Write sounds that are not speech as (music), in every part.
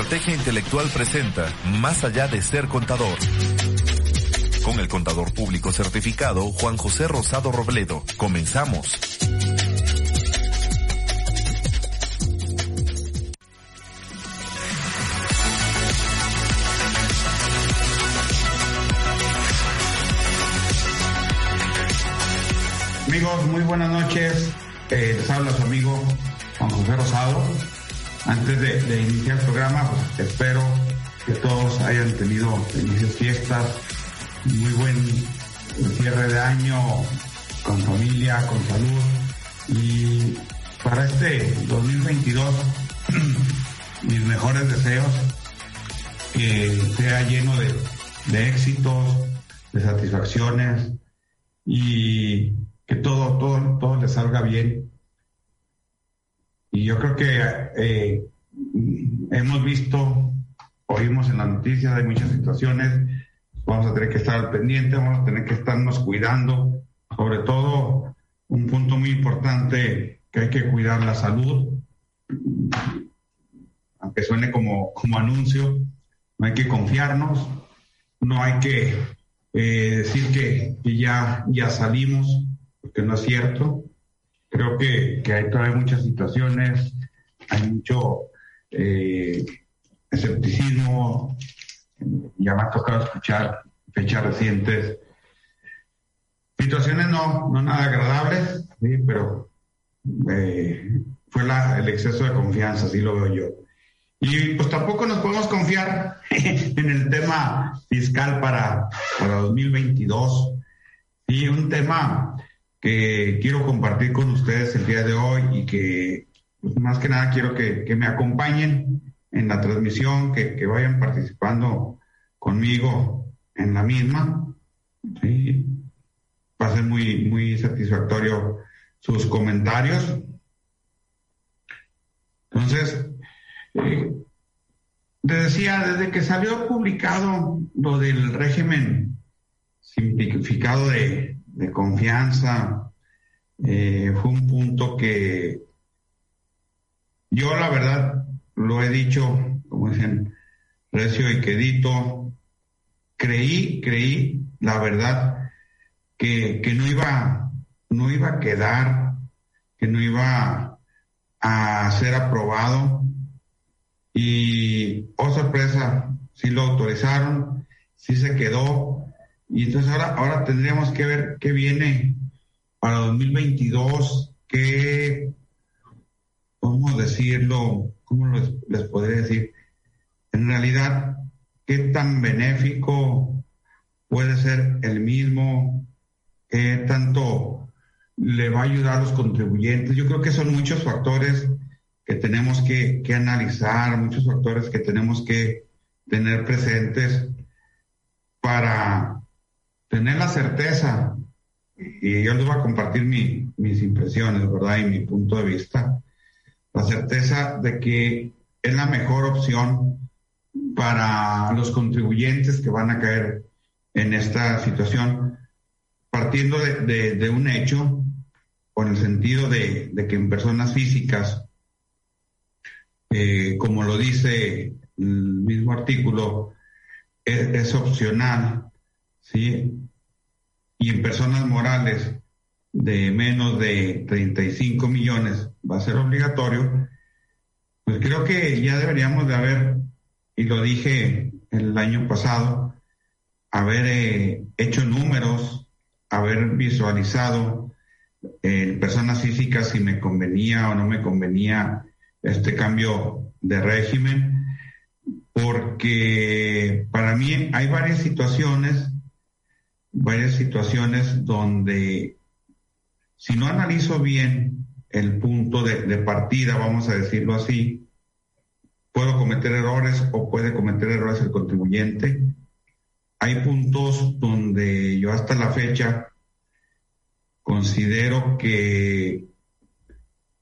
Estrategia Intelectual presenta Más allá de ser contador. Con el contador público certificado Juan José Rosado Robledo. Comenzamos. Amigos, muy buenas noches. Eh, les habla su amigo Juan José Rosado. Antes de, iniciar el programa, pues, espero que todos hayan tenido felices fiestas, muy buen cierre de año con familia, con salud. Y para este 2022, (clears throat) mis mejores deseos, que sea lleno de, de éxitos, de satisfacciones y que todo, todo, todo le salga bien. Y yo creo que eh, hemos visto, oímos en las noticias, hay muchas situaciones, vamos a tener que estar al pendiente, vamos a tener que estarnos cuidando, sobre todo un punto muy importante que hay que cuidar la salud, aunque suene como, como anuncio, no hay que confiarnos, no hay que eh, decir que, que, ya, ya salimos, porque no es cierto. Creo que, hay todavía muchas situaciones, hay mucho eh, escepticismo, ya me ha tocado escuchar fechas recientes, situaciones no, no nada agradables, pero eh, fue el exceso de confianza, así lo veo yo. Y pues tampoco nos podemos confiar en el tema fiscal para, para 2022. Y un tema que quiero compartir con ustedes el día de hoy y que pues, más que nada quiero que, me acompañen en la transmisión, que, vayan participando conmigo en la misma. Va a ser muy, muy satisfactorio sus comentarios. Entonces, eh, decía, desde que salió publicado lo del régimen simplificado de, de confianza, eh, fue un punto que yo la verdad lo he dicho, como dicen, recio y quedito, creí, creí, la verdad, que, que no iba, no iba a quedar, que no iba a ser aprobado. Y, oh sorpresa, sí lo autorizaron, sí se quedó, y entonces ahora, ahora tendríamos que ver qué viene para 2022, qué, ¿cómo decirlo? ¿Cómo les, les podría decir? En realidad, ¿qué tan benéfico puede ser el mismo? ¿Qué tanto le va a ayudar a los contribuyentes? Yo creo que son muchos factores que tenemos que, que analizar, muchos factores que tenemos que tener presentes para tener la certeza, y yo les voy a compartir mis impresiones, ¿verdad? Y mi punto de vista, la certeza de que es la mejor opción para los contribuyentes que van a caer en esta situación, partiendo de, un hecho, con el sentido de, que en personas físicas, eh, como lo dice el mismo artículo, es opcional ¿sí? Y en personas morales de menos de 35 millones va a ser obligatorio, pues creo que ya deberíamos de haber, y lo dije el año pasado, haber eh, hecho números, haber visualizado en personas físicas si me convenía o no me convenía este cambio de régimen, porque para mí hay varias situaciones varias situaciones donde si no analizo bien el punto de, partida, vamos a decirlo así, puedo cometer errores o puede cometer errores el contribuyente. Hay puntos donde yo hasta la fecha considero que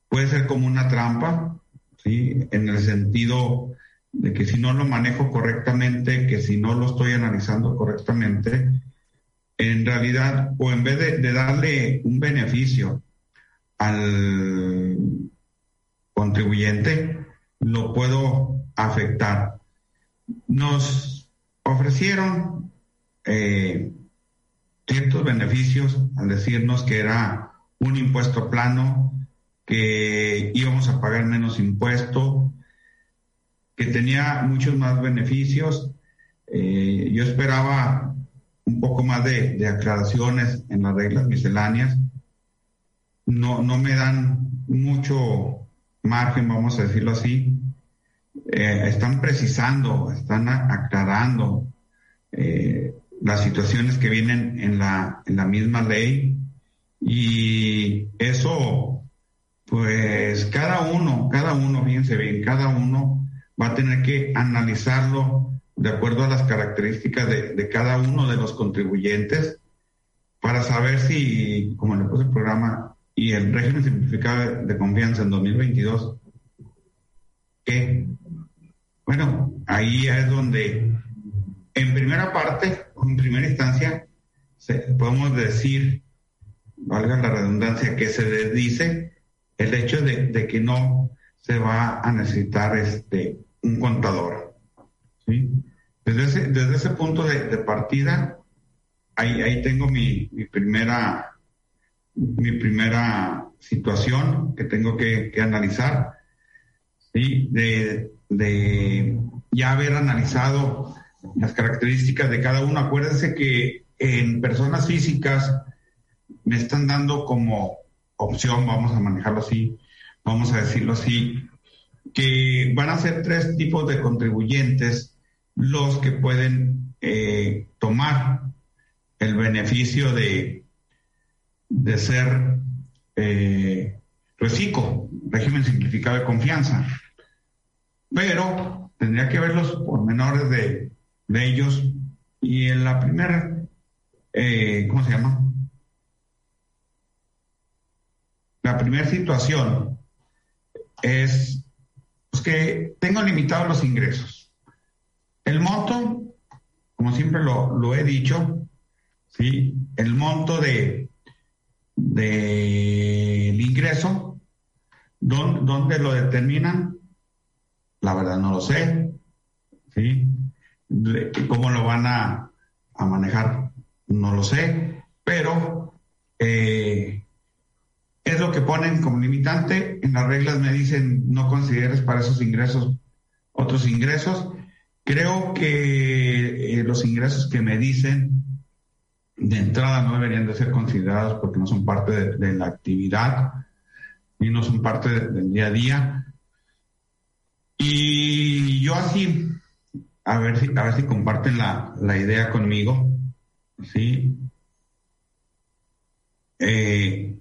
puede ser como una trampa, ¿sí? En el sentido de que si no lo manejo correctamente, que si no lo estoy analizando correctamente, en realidad, o en vez de, darle un beneficio al contribuyente, lo puedo afectar. Nos ofrecieron eh, ciertos beneficios al decirnos que era un impuesto plano, que íbamos a pagar menos impuesto, que tenía muchos más beneficios. Eh, yo esperaba un poco más de, aclaraciones en las reglas misceláneas. No, no me dan mucho margen, vamos a decirlo así. Eh, están precisando, están aclarando eh, las situaciones que vienen en la, en la misma ley y eso, pues cada uno, cada uno, fíjense bien, cada uno va a tener que analizarlo de acuerdo a las características de, cada uno de los contribuyentes para saber si, como le puse el programa, y el régimen simplificado de, confianza en 2022, que, bueno, ahí es donde, en primera parte, en primera instancia, podemos decir, valga la redundancia, que se desdice el hecho de, que no se va a necesitar este un contador. Desde, ese, desde ese punto de, partida, ahí, ahí tengo mi, primera mi primera situación que tengo que, analizar, ¿sí? de, de ya haber analizado las características de cada uno. Acuérdense que en personas físicas me están dando como opción, vamos a manejarlo así, vamos a decirlo así, que van a ser tres tipos de contribuyentes los que pueden eh, tomar el beneficio de, de ser eh, reciclo, régimen simplificado de confianza. Pero tendría que ver los pormenores de, ellos y en la primera, eh, ¿cómo se llama? La primera situación es pues, que tengo limitados los ingresos. El monto, como siempre lo, he dicho, ¿sí? el monto de del ingreso, ¿dónde, lo determinan? La verdad no lo sé. ¿sí? ¿Cómo lo van a, a manejar? No lo sé, pero eh, es lo que ponen como limitante. En las reglas me dicen no consideres para esos ingresos otros ingresos. Creo que eh, los ingresos que me dicen de entrada no deberían de ser considerados porque no son parte de, la actividad y no son parte del día a día. Y yo así, a ver si, a ver si comparten la, la idea conmigo, ¿sí? Eh,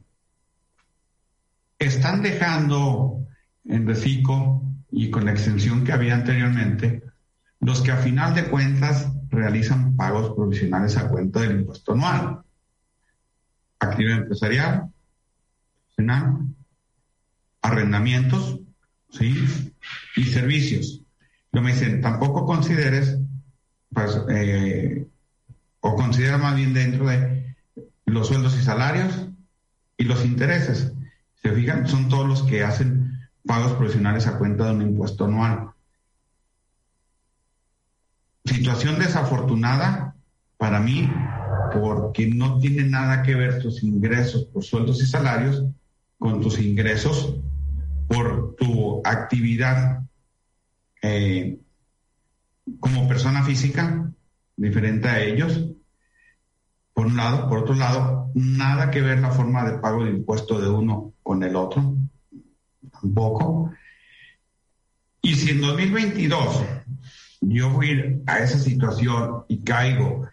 están dejando en reciclo y con la extensión que había anteriormente, los que a final de cuentas realizan pagos provisionales a cuenta del impuesto anual. Actividad empresarial, arrendamientos, ¿sí? Y servicios. Yo me dicen, tampoco consideres, pues, eh, o considera más bien dentro de los sueldos y salarios y los intereses. Se fijan, son todos los que hacen pagos profesionales a cuenta de un impuesto anual. Situación desafortunada para mí porque no tiene nada que ver tus ingresos por sueldos y salarios con tus ingresos por tu actividad eh, como persona física, diferente a ellos, por un lado. Por otro lado, nada que ver la forma de pago de impuesto de uno con el otro, tampoco. Y si en 2022 yo voy a esa situación y caigo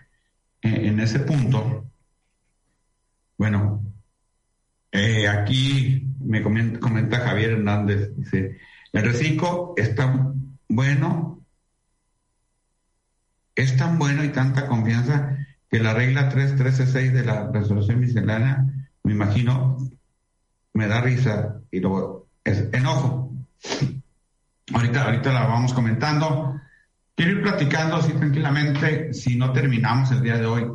en, ese punto, bueno, eh, aquí me comenta, comenta, Javier Hernández, dice, el reciclo es tan bueno, es tan bueno y tanta confianza que la regla 3.13.6 de la resolución miscelánea, me imagino, me da risa y luego es enojo. (laughs) Ahorita, ahorita la vamos comentando. Quiero ir platicando así tranquilamente, si no terminamos el día de hoy,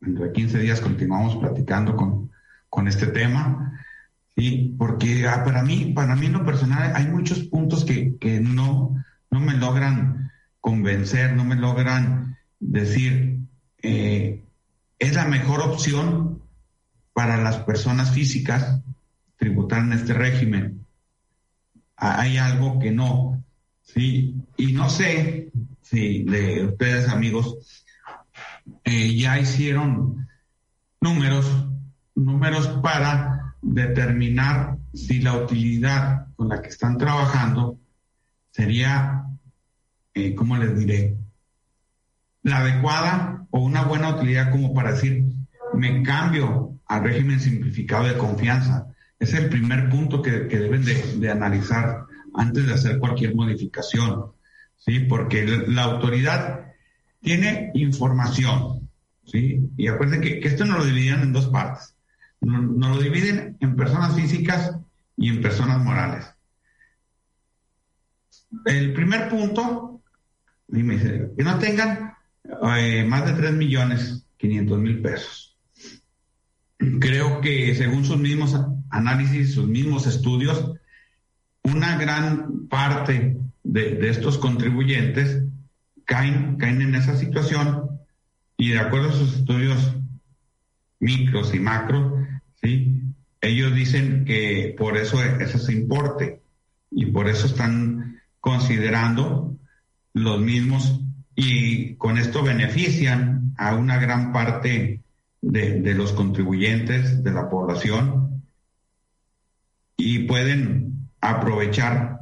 dentro de 15 días continuamos platicando con, con este tema. Sí, porque ah, para mí, para mí en lo personal, hay muchos puntos que, que no, no me logran convencer, no me logran decir, eh, es la mejor opción para las personas físicas tributar en este régimen. Hay algo que no, ¿sí? Y no sé si de ustedes, amigos, eh, ya hicieron números, números para determinar si la utilidad con la que están trabajando sería, eh, ¿cómo les diré? La adecuada o una buena utilidad como para decir, me cambio al régimen simplificado de confianza. Es el primer punto que, deben de, analizar antes de hacer cualquier modificación, ¿sí? Porque la autoridad tiene información, ¿sí? Y acuérdense que, esto no lo dividen en dos partes. Nos no lo dividen en personas físicas y en personas morales. El primer punto, que no tengan eh, más de 3 millones 500 mil pesos. Creo que según sus mismos análisis, sus mismos estudios, una gran parte de, estos contribuyentes caen, caen en esa situación y de acuerdo a sus estudios micros y macros, ¿sí? ellos dicen que por eso es ese importe y por eso están considerando los mismos y con esto benefician a una gran parte de, los contribuyentes de la población y pueden aprovechar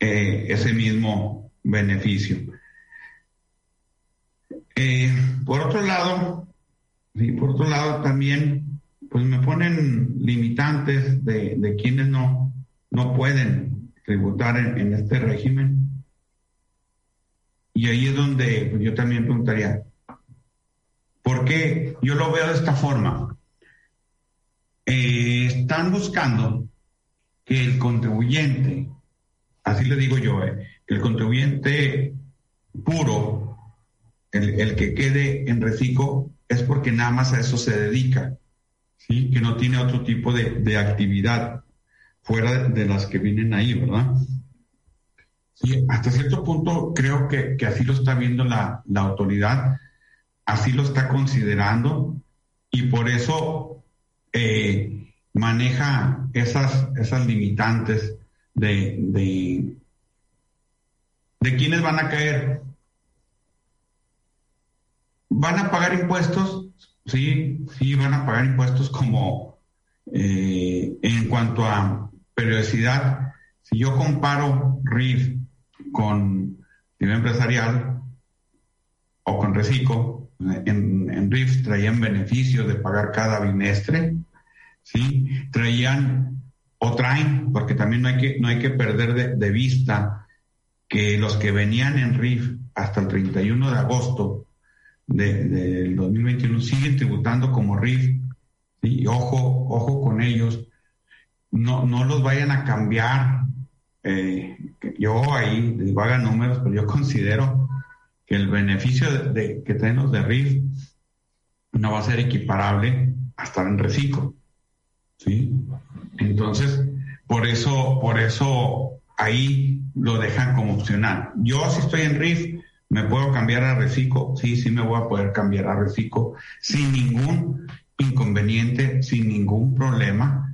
eh, ese mismo beneficio. Eh, por otro lado, y por otro lado también, pues me ponen limitantes de, quienes no, no pueden tributar en este régimen y ahí es donde yo también preguntaría, ¿por qué yo lo veo de esta forma? Eh, están buscando que el contribuyente, así le digo yo, eh, el contribuyente puro, el, que quede en reciclo, es porque nada más a eso se dedica, ¿sí? que no tiene otro tipo de, actividad fuera de las que vienen ahí, ¿verdad? Sí, hasta cierto punto creo que, así lo está viendo la, autoridad, así lo está considerando y por eso eh, maneja esas limitantes de, de, de quiénes van a caer. ¿Van a pagar impuestos? Sí, sí, van a pagar impuestos como eh, en cuanto a periodicidad. Si yo comparo RIF con nivel empresarial o con Recico, en, en RIF traían beneficios de pagar cada bimestre, ¿sí? Traían o traen, porque también no hay que, no hay que perder de, vista que los que venían en RIF hasta el 31 de agosto del de 2021 siguen tributando como RIF, ¿sí? Ojo, ojo con ellos, no, no los vayan a cambiar eh, yo ahí digo, números, pero yo considero que el beneficio de, que tenemos de RIF no va a ser equiparable a estar en reciclo. ¿sí? Entonces, por eso, por eso ahí lo dejan como opcional. Yo si estoy en RIF, me puedo cambiar a reciclo, sí, sí me voy a poder cambiar a reciclo sin ningún inconveniente, sin ningún problema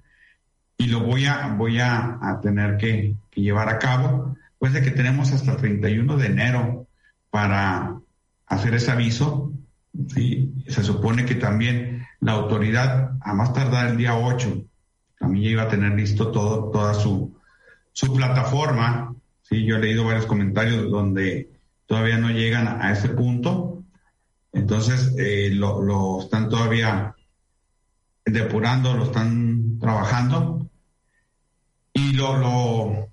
y lo voy a, voy a, tener que, llevar a cabo, pues de que tenemos hasta el 31 de enero para hacer ese aviso. ¿sí? Se supone que también la autoridad, a más tardar el día 8, también ya iba a tener listo todo, toda su, su plataforma. ¿sí? Yo he leído varios comentarios donde todavía no llegan a ese punto. Entonces, eh, lo, lo están todavía depurando, lo están trabajando y lo, lo,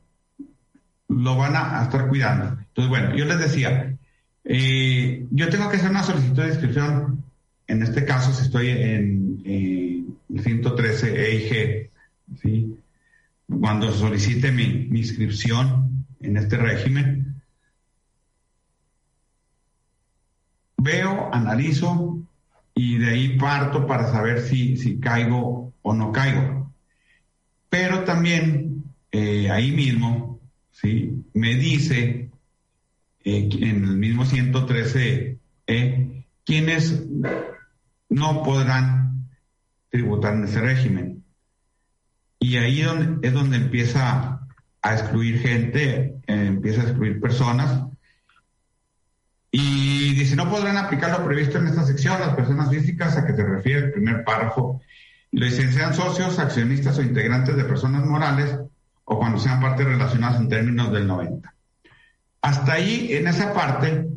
lo van a, estar cuidando. Entonces, bueno, yo les decía, eh, yo tengo que hacer una solicitud de inscripción, en este caso si estoy en, el 113 EIG, ¿sí? cuando solicite mi, inscripción en este régimen, veo, analizo y de ahí parto para saber si, si caigo o no caigo. Pero también eh, ahí mismo, ¿sí? Me dice eh, en el mismo 113, eh, quienes no podrán tributar en ese régimen. Y ahí donde, es donde empieza a excluir gente, eh, empieza a excluir personas. Y dice, no podrán aplicar lo previsto en esta sección las personas físicas a que se refiere el primer párrafo. Le sean socios, accionistas o integrantes de personas morales o cuando sean partes relacionadas en términos del 90. Hasta ahí, en esa parte,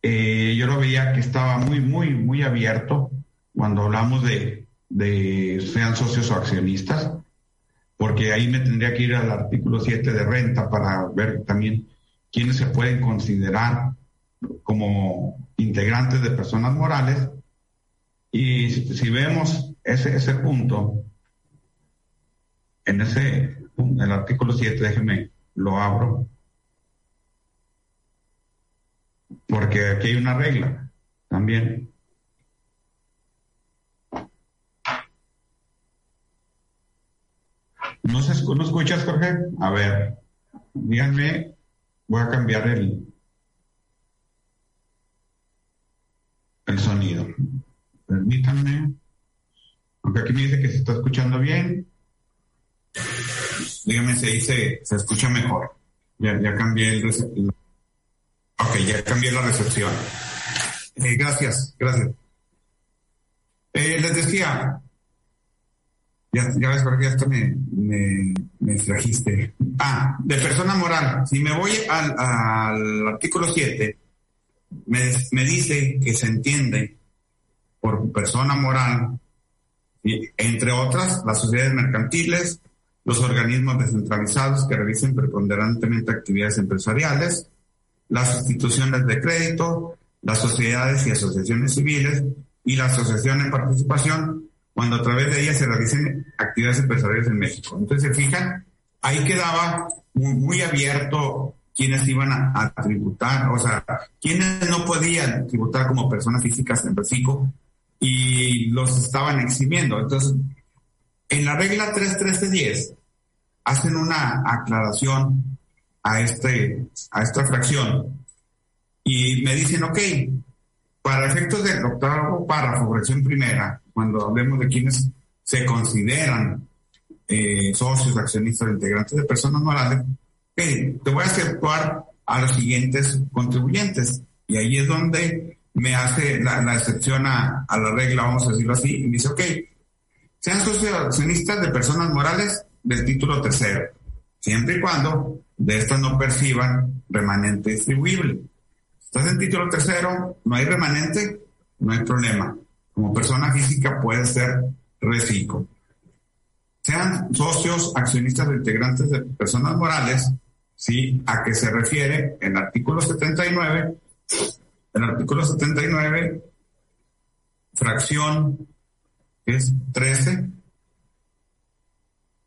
eh, yo lo veía que estaba muy, muy, muy abierto cuando hablamos de, de sean socios o accionistas porque ahí me tendría que ir al artículo 7 de renta para ver también quiénes se pueden considerar como integrantes de personas morales. Y si, vemos ese, ese punto, en ese el artículo 7, déjeme, lo abro, porque aquí hay una regla también. ¿No, se, ¿No escuchas, Jorge? A ver, díganme, voy a cambiar el, el sonido. Permítanme. Aunque aquí me dice que se está escuchando bien. Díganme si ahí se, escucha mejor. Ya, ya cambié el, Ok, ya cambié la recepción. Eh, gracias, gracias. Eh, les decía, ya, ya ves, Jorge, esto me, me, trajiste. Ah, de persona moral. Si me voy al, al artículo 7, me, me, dice que se entiende por persona moral, y, entre otras, las sociedades mercantiles, los organismos descentralizados que revisen preponderantemente actividades empresariales, las instituciones de crédito, las sociedades y asociaciones civiles y la asociación en participación cuando a través de ella se realicen actividades empresariales en México. Entonces, se fijan, ahí quedaba muy, abierto quiénes iban a, tributar, o sea, quiénes no podían tributar como personas físicas en México y los estaban eximiendo. Entonces, en la regla 3.13.10 hacen una aclaración a, este, a esta fracción y me dicen, ok, para efectos del octavo párrafo, fracción primera, cuando hablemos de quienes se consideran eh, socios, accionistas, integrantes de personas morales, te voy a exceptuar a los siguientes contribuyentes. Y ahí es donde me hace la, excepción a, la regla, vamos a decirlo así, y dice, ok, sean socios accionistas de personas morales del título tercero, siempre y cuando de estas no perciban remanente distribuible. Estás en título tercero, no hay remanente, no hay problema como persona física puede ser reciclo. Sean socios, accionistas o integrantes de personas morales, ¿sí? ¿A qué se refiere el artículo 79? El artículo 79, fracción, es 13,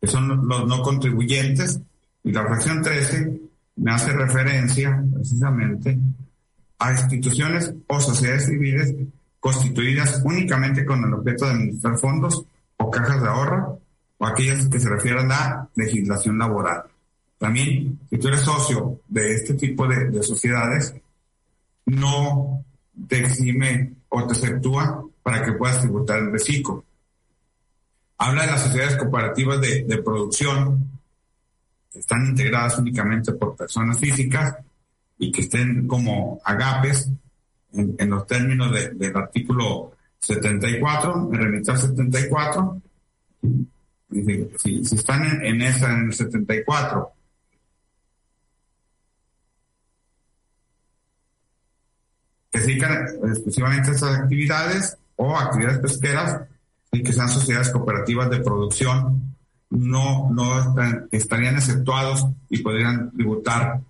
que son los no contribuyentes, y la fracción 13 me hace referencia precisamente a instituciones o sociedades civiles constituidas únicamente con el objeto de administrar fondos o cajas de ahorro o aquellas que se refieran a la legislación laboral. También, si tú eres socio de este tipo de, sociedades, no te exime o te exceptúa para que puedas tributar el reciclo. Habla de las sociedades cooperativas de, de producción, que están integradas únicamente por personas físicas y que estén como agapes en, los términos del artículo 74, me remito al 74, si, si están en, esa, en el 74, que se dedican exclusivamente a esas actividades o actividades pesqueras y que sean sociedades cooperativas de producción, no, no estarían exceptuados y podrían tributar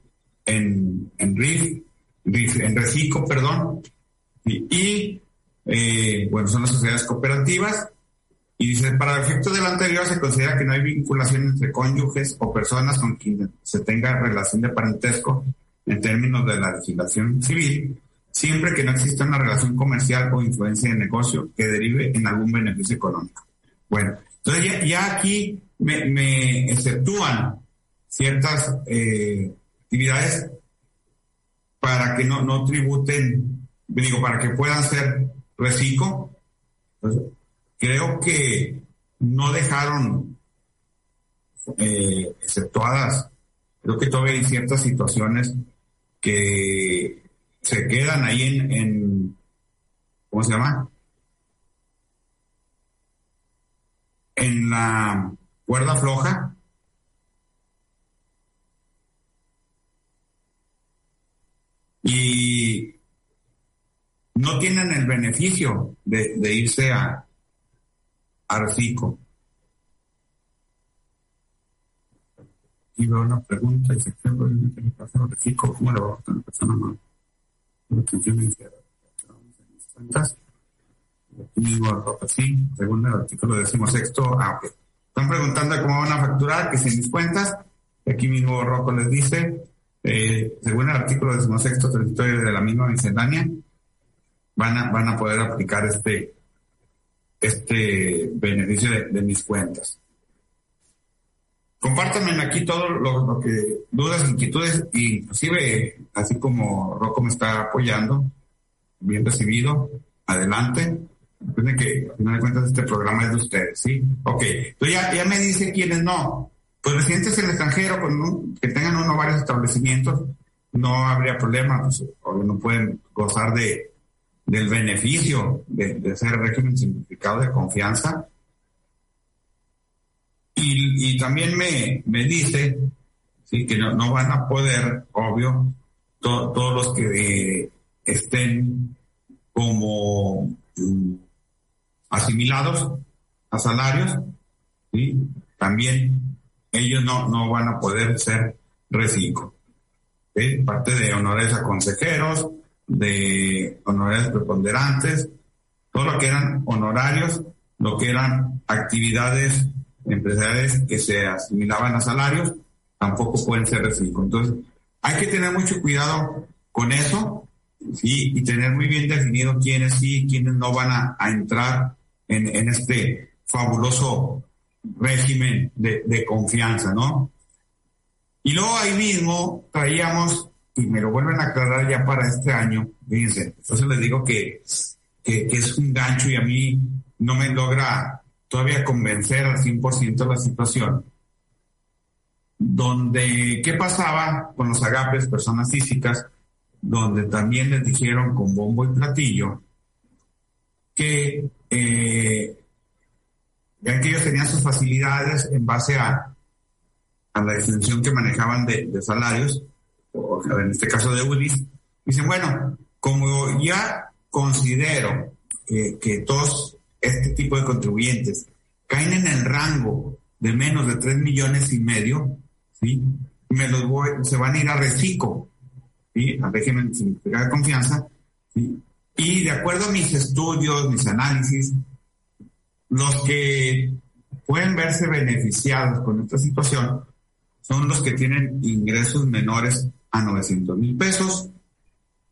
en, en RIF en reciclo, perdón, y, eh, bueno, son las sociedades cooperativas. Y dice, para el efecto del anterior se considera que no hay vinculación entre cónyuges o personas con quienes se tenga relación de parentesco en términos de la legislación civil, siempre que no exista una relación comercial o influencia de negocio que derive en algún beneficio económico. Bueno, entonces ya, aquí me, me, exceptúan ciertas eh, actividades para que no, no tributen, digo, para que puedan ser reciclo. creo que no dejaron eh, exceptuadas, creo que todavía hay ciertas situaciones que se quedan ahí en, en ¿cómo se llama? En la cuerda floja. Y no tienen el beneficio de, irse a, a Reciclo. Y veo una pregunta y se queda el pasado Reciclo, ¿cómo le va a una persona más? Digo, sí, según el artículo decimosexto, ah, ok. Están preguntando cómo van a facturar, que sin mis cuentas. Aquí mismo Rocco les dice, eh, según el artículo decimosexto territorio de la misma miscelánea, van a, van a poder aplicar este, este beneficio de, mis cuentas. Compártanme aquí todo lo, que, dudas, inquietudes, inclusive, así como Rocco me está apoyando, bien recibido, adelante. Recuerden que, al final de cuentas, este programa es de ustedes, ¿sí? Ok, entonces ya, ya me dice quiénes no. Pues residentes en el extranjero, con que tengan uno varios establecimientos, no habría problema, pues, o no pueden gozar de, del beneficio de, de ser régimen simplificado de confianza. Y, también me, me dice que no, no van a poder, obvio, todos los que estén como mm, asimilados a salarios, también ellos no, no van a poder ser reciclo. Parte de honores a consejeros, de honorarios preponderantes, todo lo que eran honorarios, lo que eran actividades empresariales que se asimilaban a salarios, tampoco pueden ser reciclo. Entonces, hay que tener mucho cuidado con eso, ¿sí? Y tener muy bien definido quiénes sí y quiénes no van a, entrar en, en, este fabuloso régimen de, confianza, ¿no? Y luego ahí mismo traíamos y me lo vuelven a aclarar ya para este año, fíjense, entonces les digo que, que, es un gancho y a mí no me logra todavía convencer al 100% la situación. Donde, ¿qué pasaba con los agapes, personas físicas? Donde también les dijeron con bombo y platillo que, eh, que ellos tenían sus facilidades en base a, a la extensión que manejaban de, de salarios, en este caso de UDIs, dicen, bueno, como ya considero que, todos este tipo de contribuyentes caen en el rango de menos de 3 millones y medio, ¿sí? Me los voy, se van a ir a reciclo, ¿sí? Al régimen de confianza, ¿sí? Y de acuerdo a mis estudios, mis análisis, los que pueden verse beneficiados con esta situación son los que tienen ingresos menores a 900 mil pesos.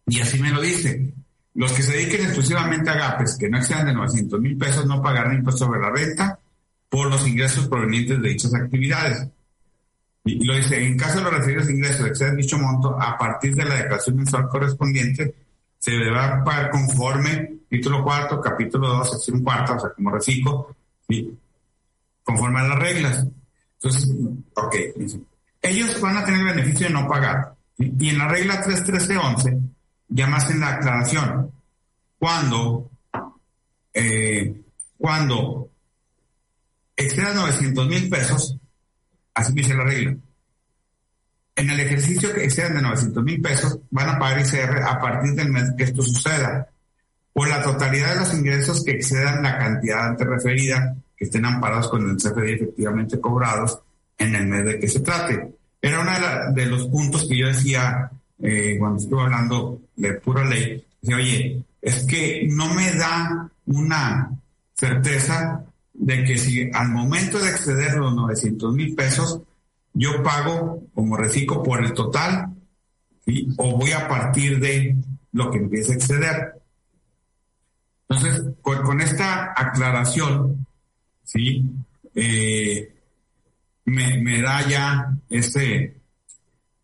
Y así me lo dice. Los que se dediquen exclusivamente a GAPES, que no excedan de 900 mil pesos, no pagarán impuesto sobre la renta por los ingresos provenientes de dichas actividades. Y lo dice, en caso de los referidos ingresos exceden dicho monto, a partir de la declaración mensual correspondiente, se deberá pagar conforme título cuarto, capítulo 2, sección cuarta, o sea, como reciclo, conforme a las reglas. Entonces, ok, ellos van a tener el beneficio de no pagar. Y en la regla 31311, ya más en la aclaración, cuando, eh, cuando exceda 900 mil pesos, así dice la regla, en el ejercicio que excedan de 900 mil pesos, van a pagar ICR a partir del mes que esto suceda, por la totalidad de los ingresos que excedan la cantidad antes referida, que estén amparados con el CFDI efectivamente cobrados en el mes de que se trate. Era uno de, los puntos que yo decía eh, cuando estuve hablando de pura ley. Decía, oye, es que no me da una certeza de que si al momento de exceder los 900 mil pesos, yo pago como reciclo por el total o voy a partir de lo que empiece a exceder. Entonces, con, esta aclaración, ¿sí? Eh, me, da ya ese,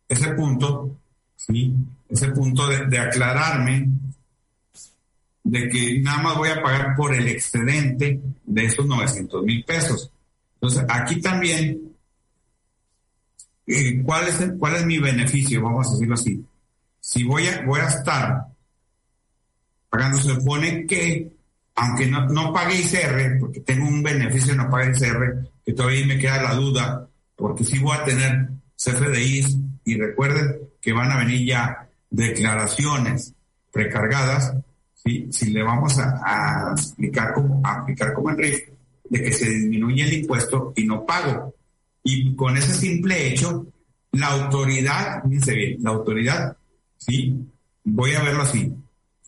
ese punto, ¿sí? Ese punto de, aclararme de que nada más voy a pagar por el excedente de esos 900 mil pesos. Entonces, aquí también, (laughs) ¿cuál, es ¿cuál es mi beneficio? Vamos a decirlo así. Si voy a, voy a estar pagando, se supone que, aunque no, no pague ICR, porque tengo un beneficio no pagar ICR, que todavía me queda la duda, porque si voy a tener CFDIs y recuerden que van a venir ya declaraciones precargadas, si le vamos a, aplicar como, aplicar como en riesgo de que se disminuye el impuesto y no pago. Y con ese simple hecho, la autoridad, dice bien, la autoridad, sí, voy a verlo así,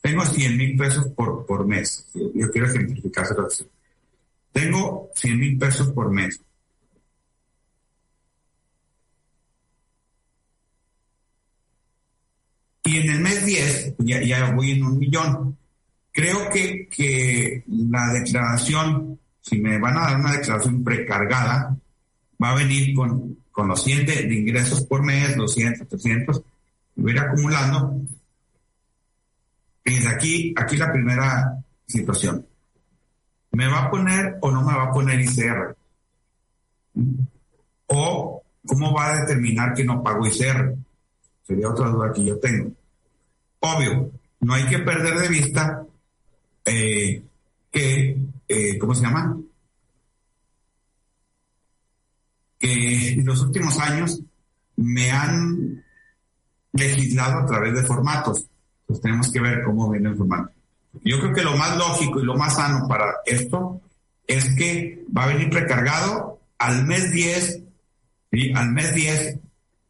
tengo 100 mil pesos por, por mes, yo quiero ejemplificárselo así. Tengo 100 mil pesos por mes. Y en el mes 10, ya, ya voy en un millón. Creo que, que la declaración, si me van a dar una declaración precargada, va a venir con, con los 100 de, ingresos por mes, 200, 300, voy a ir acumulando. Y de aquí, aquí la primera situación. ¿Me va a poner o no me va a poner ICR? ¿O cómo va a determinar que no pago ICR? Sería otra duda que yo tengo. Obvio, no hay que perder de vista eh, que, eh, ¿cómo se llama? Que en los últimos años me han legislado a través de formatos. Entonces tenemos que ver cómo viene el formato. Yo creo que lo más lógico y lo más sano para esto es que va a venir precargado al mes 10, ¿sí? al mes 10,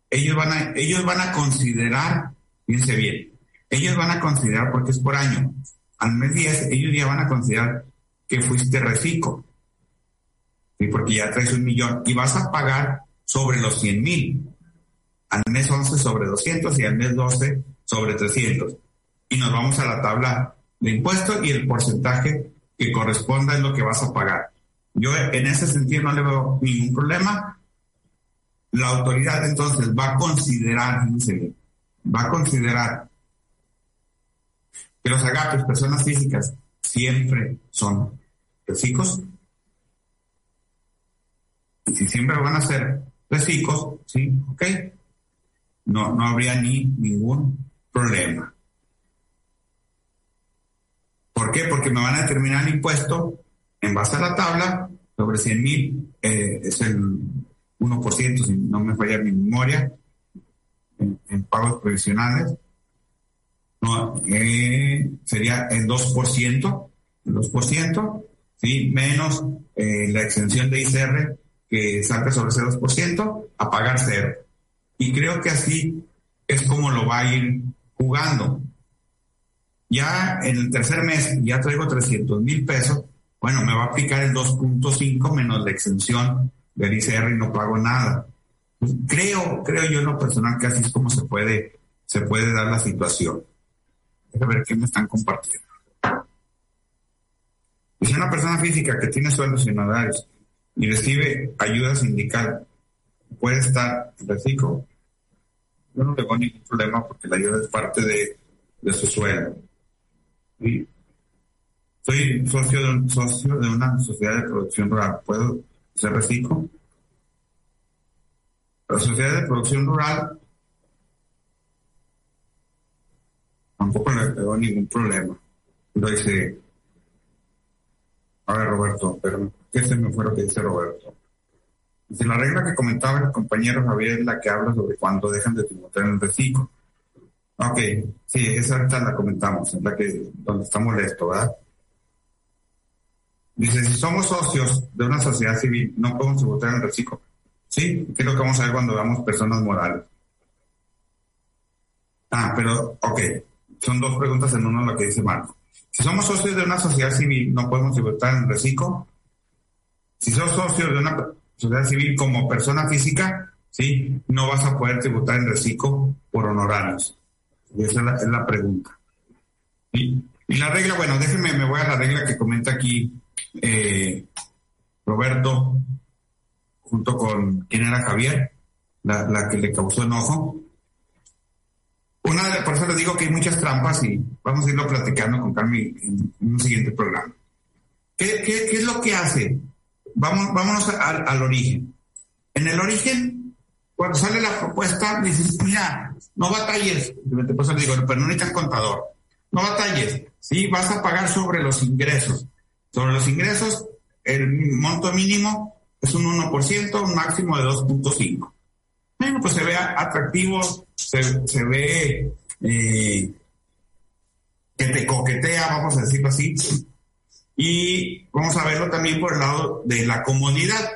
ellos van a, ellos van a considerar, fíjense bien, ellos van a considerar, porque es por año, al mes 10, ellos ya van a considerar que fuiste reciclo, ¿sí? porque ya traes un millón y vas a pagar sobre los 100 mil, al mes 11 sobre 200 y al mes 12 sobre 300. Y nos vamos a la tabla de impuestos y el porcentaje que corresponda es lo que vas a pagar. Yo en ese sentido no le veo ningún problema. La autoridad entonces va a considerar, va a considerar que los agatos, personas físicas, siempre son recicos. Si siempre van a ser recicos, sí, ok, no, no habría ni ningún problema. ¿Por qué? Porque me van a determinar el impuesto en base a la tabla sobre 100 mil, eh, es el 1%, si no me falla mi memoria, en, pagos provisionales. No, eh, sería el 2%, el 2%, ¿sí? menos eh, la exención de ICR que salga sobre ese 2%, a pagar cero. Y creo que así es como lo va a ir jugando. Ya en el tercer mes ya traigo 300 mil pesos, bueno, me va a aplicar el 2.5 menos la exención del ICR y no pago nada. Creo, creo yo en lo personal que así es como se puede, se puede dar la situación. A ver qué me están compartiendo. Si una persona física que tiene sueldos y honorarios y recibe ayuda sindical, puede estar en reciclo. Yo no tengo ningún problema porque la ayuda es parte de, de su sueldo. Soy socio de, socio de una sociedad de producción rural. ¿Puedo ser reciclo? La sociedad de producción rural tampoco le veo ningún problema. Lo dice, a ver Roberto, pero ¿qué se me fue lo que dice Roberto? Dice, la regla que comentaba el compañero Javier es la que habla sobre cuando dejan de tributar en el reciclo. Ok, sí, esa ahorita la comentamos, es la que, donde está molesto, ¿verdad? Dice, si somos socios de una sociedad civil, no podemos votar en el reciclo. Sí, ¿qué es lo que vamos a ver cuando veamos personas morales? Ah, pero, ok, son dos preguntas en uno lo que dice Marco. Si somos socios de una sociedad civil, no podemos votar en el reciclo. Si sos socio de una sociedad civil como persona física, sí, no vas a poder tributar en reciclo por honorarios. Esa es la, pregunta. Y la regla, bueno, déjenme, me voy a la regla que comenta aquí eh, Roberto, junto con quien era Javier, la, que le causó enojo. una de, por eso les digo que hay muchas trampas y vamos a irlo platicando con Carmen en, un siguiente programa. ¿Qué, qué, es lo que hace? Vamos, vámonos al, al origen. En el origen, cuando sale la propuesta, dices, mira, no batalles, eso le digo, pero no necesitas contador, no batalles, sí, vas a pagar sobre los ingresos. Sobre los ingresos, el monto mínimo es un 1%, un máximo de 2.5. Bueno, pues se ve atractivo, se, ve eh, que te coquetea, vamos a decirlo así. Y vamos a verlo también por el lado de la comodidad.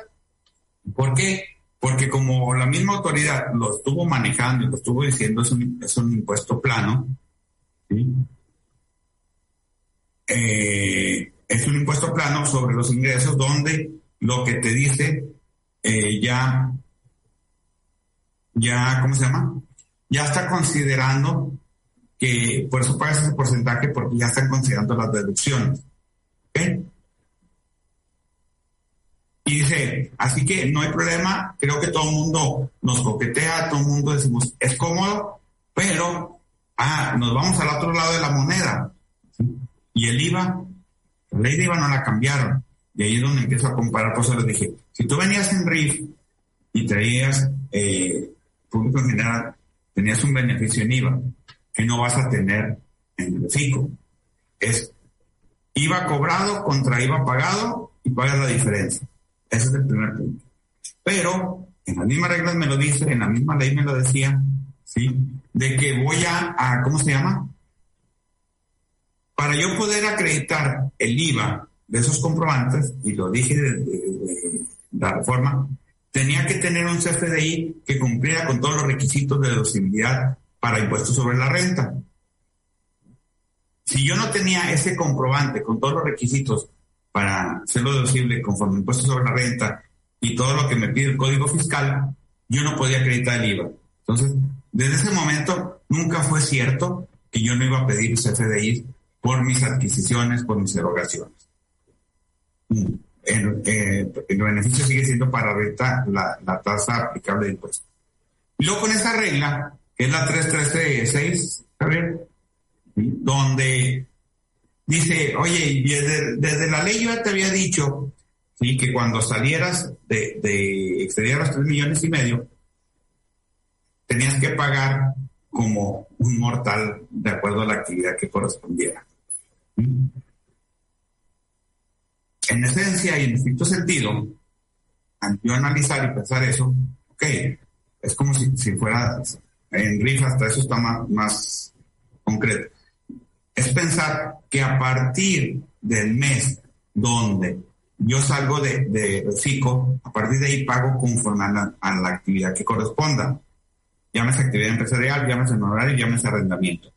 ¿Por qué? Porque como la misma autoridad lo estuvo manejando y lo estuvo diciendo, es un, es un impuesto plano, eh, es un impuesto plano sobre los ingresos donde lo que te dice eh, ya, ya, ¿cómo se llama? Ya está considerando que por eso pagas ese porcentaje porque ya están considerando las deducciones. Y dice, así que no hay problema, creo que todo el mundo nos coquetea, todo el mundo decimos, es cómodo, pero, ah, nos vamos al otro lado de la moneda. Y el IVA, la ley de IVA no la cambiaron. Y ahí es donde empiezo a comparar, eso les dije, si tú venías en RIF y traías eh, público en general, tenías un beneficio en IVA que no vas a tener en el FICO. Es IVA cobrado contra IVA pagado y pagas la diferencia. Ese es el primer punto. Pero en las mismas reglas me lo dice, en la misma ley me lo decía, ¿sí? De que voy a ¿cómo se llama? Para yo poder acreditar el IVA de esos comprobantes, y lo dije de, la reforma, tenía que tener un CFDI que cumpliera con todos los requisitos de deducibilidad para impuestos sobre la renta. Si yo no tenía ese comprobante con todos los requisitos para hacerlo deducible conforme impuestos sobre la renta y todo lo que me pide el código fiscal, yo no podía acreditar el IVA. Entonces, desde ese momento nunca fue cierto que yo no iba a pedir CFDI por mis adquisiciones, por mis erogaciones. El, eh, el, beneficio sigue siendo para renta la, tasa aplicable de impuesto. Y luego con esa regla, que es la 336, a ver, donde dice, oye, desde, la ley yo te había dicho ¿sí? que cuando salieras de, de exceder los 3 millones y medio, tenías que pagar como un mortal de acuerdo a la actividad que correspondiera. En esencia y en estricto sentido, yo analizar y pensar eso, ok, es como si, fuera en RIF, hasta eso está más, más concreto. Es pensar que a partir del mes donde yo salgo de, de FICO, a partir de ahí pago conforme a la, actividad que corresponda. Llámese actividad empresarial, llámese honorario, llámese arrendamiento.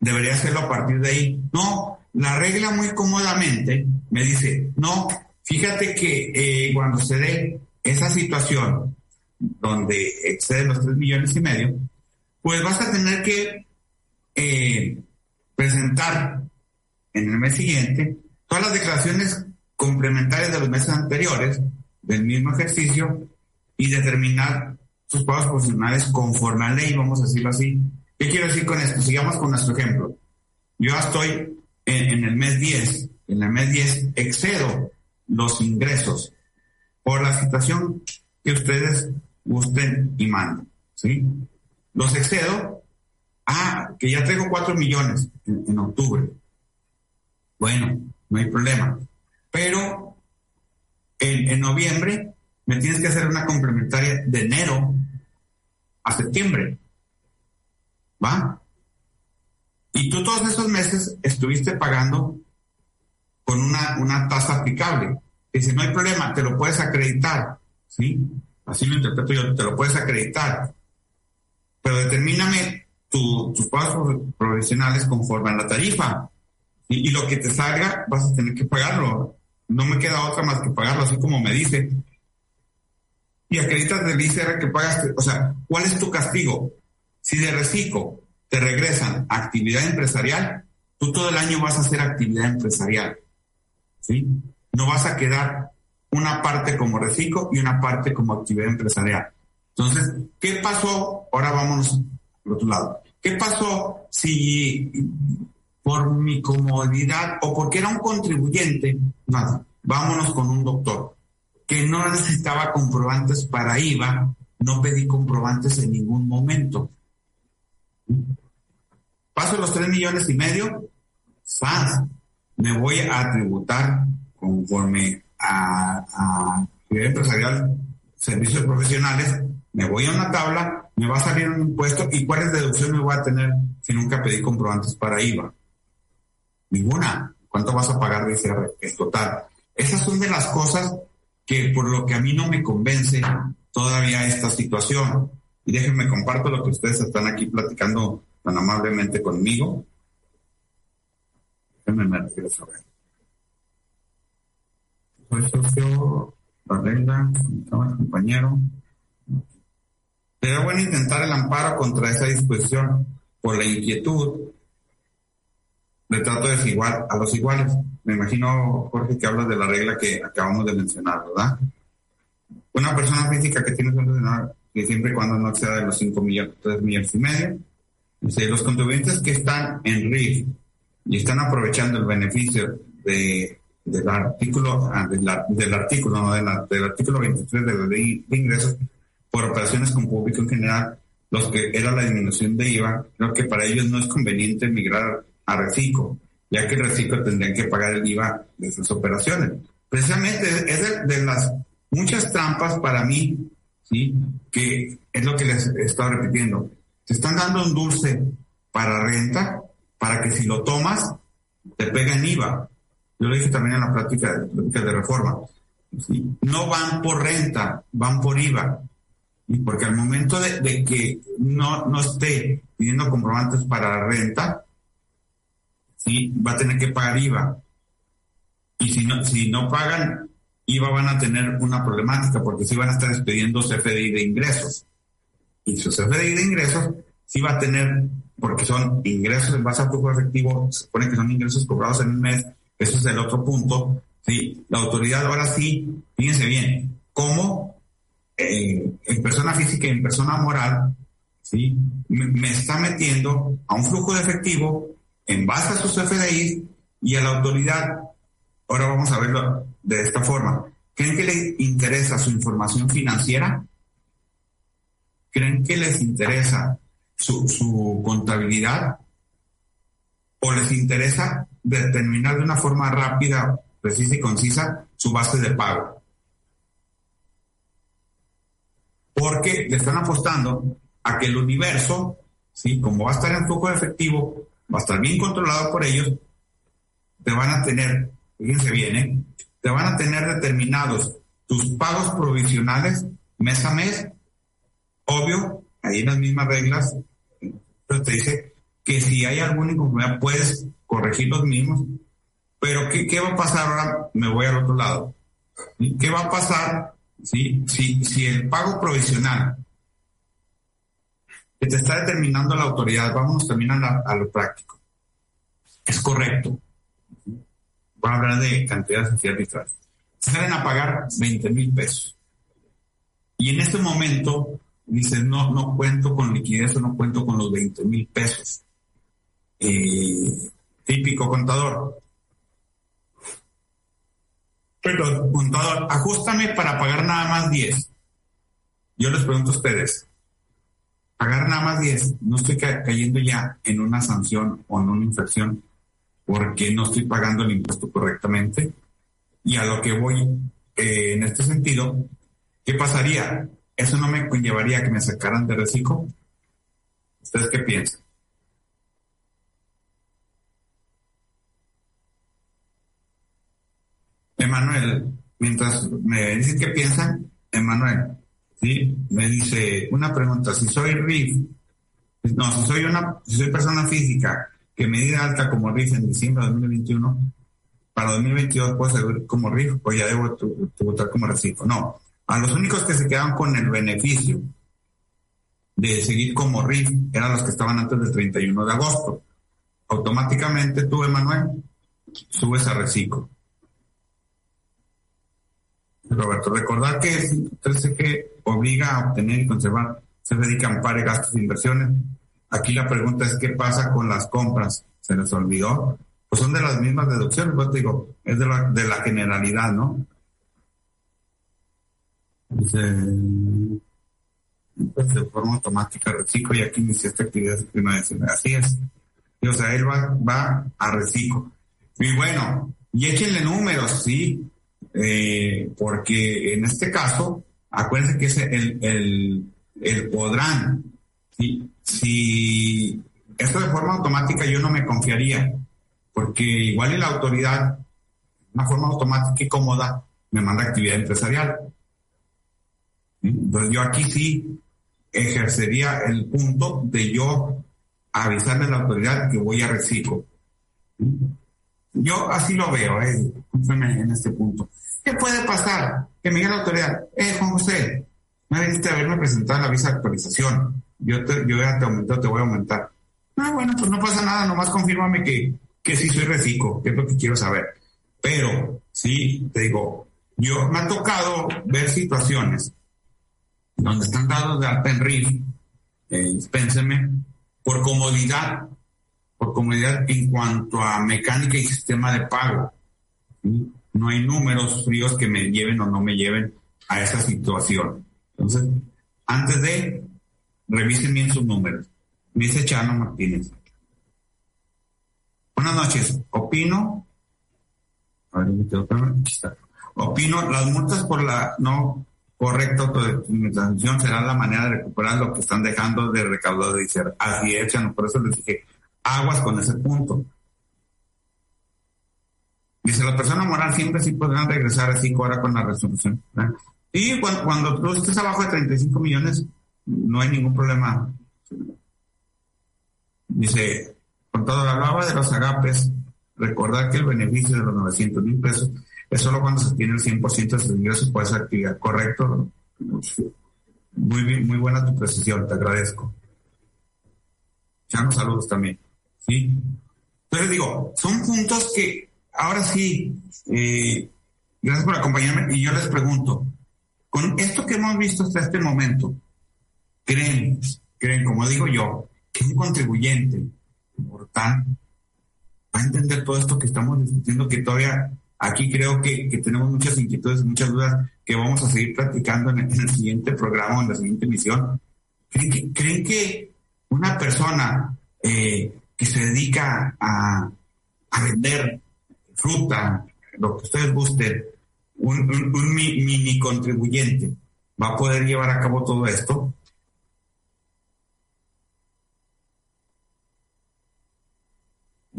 Debería hacerlo a partir de ahí. No, la regla muy cómodamente me dice, no, fíjate que eh, cuando se dé esa situación donde excede los 3 millones y medio, pues vas a tener que eh, presentar en el mes siguiente todas las declaraciones complementarias de los meses anteriores del mismo ejercicio y determinar sus pagos profesionales conforme a ley, vamos a decirlo así. ¿Qué quiero decir con esto? Sigamos con nuestro ejemplo. Yo estoy en, el mes 10, en el mes 10 excedo los ingresos por la situación que ustedes gusten y manden, ¿sí? Los excedo, ah, que ya tengo 4 millones en, octubre. Bueno, no hay problema. Pero en, en noviembre me tienes que hacer una complementaria de enero a septiembre. ¿Va? Y tú todos esos meses estuviste pagando con una, una tasa aplicable. Si no hay problema, te lo puedes acreditar. ¿Sí? Así lo interpreto yo, te lo puedes acreditar. Pero determíname tus pagos profesionales conforme a la tarifa. Y, lo que te salga, vas a tener que pagarlo. No me queda otra más que pagarlo, así como me dice. Y acreditas del ICR que pagaste. O sea, ¿cuál es tu castigo? Si de reciclo te regresan a actividad empresarial, tú todo el año vas a hacer actividad empresarial. ¿Sí? No vas a quedar una parte como reciclo y una parte como actividad empresarial. Entonces, ¿qué pasó? Ahora vamos por otro lado. ¿Qué pasó si por mi comodidad o porque era un contribuyente, vámonos con un doctor que no necesitaba comprobantes para IVA, no pedí comprobantes en ningún momento. Paso los tres millones y medio, ¡faz! me voy a tributar conforme a, a empresarial, servicios profesionales, me voy a una tabla, me va a salir un impuesto y cuáles deducciones voy a tener si nunca pedí comprobantes para IVA. Ninguna. ¿Cuánto vas a pagar de ICR? Es total. Esas son de las cosas que por lo que a mí no me convence todavía esta situación. Y déjenme comparto lo que ustedes están aquí platicando tan amablemente conmigo. Déjenme me refiero sobre Soy socio, regla, compañero. Sería bueno intentar el amparo contra esa disposición por la inquietud de trato desigual a los iguales. Me imagino, Jorge, que hablas de la regla que acabamos de mencionar, ¿verdad? Una persona física que tiene un que siempre y cuando no exceda de los 5 millones, 3 millones y medio, dice, los contribuyentes que están en RIF y están aprovechando el beneficio de, del artículo, ah, del, artículo, no, del artículo 23 de la ley de ingresos por operaciones con público en general, los que era la disminución de IVA, creo que para ellos no es conveniente migrar a Reciclo, ya que Reciclo tendrían que pagar el IVA de esas operaciones. Precisamente es de, las muchas trampas para mí, ¿sí? que es lo que les he estado repitiendo. Te están dando un dulce para renta, para que si lo tomas, te pega en IVA. Yo lo dije también en la práctica de, de reforma. No van por renta, van por IVA. Porque al momento de, de, que no, no esté pidiendo comprobantes para renta, ¿sí? va a tener que pagar IVA. Y si no, si no pagan IVA van a tener una problemática porque si van a estar expidiendo CFDI de ingresos. Y su CFDI de ingresos sí va a tener, porque son ingresos en base a flujo efectivo, se supone que son ingresos cobrados en un mes, eso es el otro punto. ¿sí? La autoridad ahora sí, fíjense bien, cómo eh, en persona física y en persona moral, ¿sí? me está metiendo a un flujo de efectivo en base a sus FDI y a la autoridad, ahora vamos a verlo de esta forma. ¿Creen que les interesa su información financiera? ¿Creen que les interesa su contabilidad? ¿O les interesa determinar de una forma rápida, precisa y concisa su base de pago? Porque le están apostando a que el universo, ¿sí? como va a estar en flujo de efectivo, va a estar bien controlado por ellos, te van a tener, fíjense bien, ¿eh? te van a tener determinados tus pagos provisionales mes a mes, obvio, ahí en las mismas reglas, pero te dice que si hay alguna inconformidad puedes corregir los mismos, pero ¿qué, ¿qué, va a pasar ahora? Me voy al otro lado. ¿Qué va a pasar si, si, el pago provisional que te está determinando la autoridad, vamos también a, a lo práctico. Es correcto. Voy a hablar de cantidades así arbitrarias. Salen a pagar 20 mil pesos. Y en este momento dicen, no, no cuento con liquidez o no cuento con los 20 mil pesos. Eh, típico contador. Pero, contador, ajustame para pagar nada más 10. Yo les pregunto a ustedes, pagar nada más 10, no estoy cayendo ya en una sanción o en una infracción porque no estoy pagando el impuesto correctamente. Y a lo que voy eh, en este sentido, ¿qué pasaría? ¿Eso no me conllevaría que me sacaran de reciclo? ¿Ustedes qué piensan? Emanuel, mientras me dicen qué piensan, Emanuel, ¿sí? Me dice, una pregunta, si soy RIF, no, si soy una, si soy persona física que me di alta como RIF en diciembre de 2021, para 2022 puedo ser como RIF o ya debo tributar como reciclo. No, a los únicos que se quedaban con el beneficio de seguir como RIF eran los que estaban antes del 31 de agosto. Automáticamente tú, Emanuel, subes a reciclo. Roberto, recordar que el 13G obliga a obtener y conservar, se dedica a amparo gastos de inversiones. aquí la pregunta es, ¿qué pasa con las compras? ¿Se les olvidó? Pues son de las mismas deducciones, pues digo, es de la, generalidad, ¿no? Dice, pues de forma automática reciclo y aquí inicia esta actividad Así es. o sea, él va, va a reciclo. Y bueno, y échenle números, ¿sí? Eh, porque en este caso, acuérdense que es el, podrán. ¿sí? Si esto de forma automática yo no me confiaría, porque igual y la autoridad, de una forma automática y cómoda, me manda actividad empresarial. Entonces yo aquí sí ejercería el punto de yo avisarle a la autoridad que voy a reciclo. Yo así lo veo, eh, en este punto. ¿Qué puede pasar? Que me diga la autoridad, eh, Juan José, no debiste haberme presentado la visa de actualización. Yo, te, yo ya te aumento, te voy a aumentar. Ah, bueno, pues no pasa nada, nomás confírmame que, que sí soy reciclo, que es lo que quiero saber. Pero, sí, te digo, yo me ha tocado ver situaciones donde están dados de alta en RIF, eh, por comodidad, por comodidad en cuanto a mecánica y sistema de pago. No hay números fríos que me lleven o no me lleven a esa situación. Entonces, antes de, revisen bien sus números. Me dice Chano Martínez. Buenas noches. Opino. Opino, las multas por la no correcta autodeterminación será la manera de recuperar lo que están dejando de recaudar de ser. Así es, Chano. Por eso les dije, aguas con ese punto. Dice, la persona moral siempre sí podrán regresar así ahora con la resolución. Y cuando, cuando tú estés abajo de 35 millones, no hay ningún problema. Dice, con todo hablaba de los agapes, recordar que el beneficio de los 900 mil pesos es solo cuando se tiene el 100% de sus ingresos por esa actividad. Correcto. Muy bien, muy buena tu precisión, te agradezco. Chano, saludos también. ¿Sí? Entonces digo, son puntos que ahora sí, eh, gracias por acompañarme y yo les pregunto, con esto que hemos visto hasta este momento, creen, creen, como digo yo, que un contribuyente mortal va a entender todo esto que estamos discutiendo, que todavía aquí creo que, tenemos muchas inquietudes, muchas dudas que vamos a seguir practicando en el, siguiente programa, en la siguiente emisión. ¿Creen que, una persona eh, que se dedica a, a, vender fruta, lo que ustedes gusten, un, mini contribuyente va a poder llevar a cabo todo esto?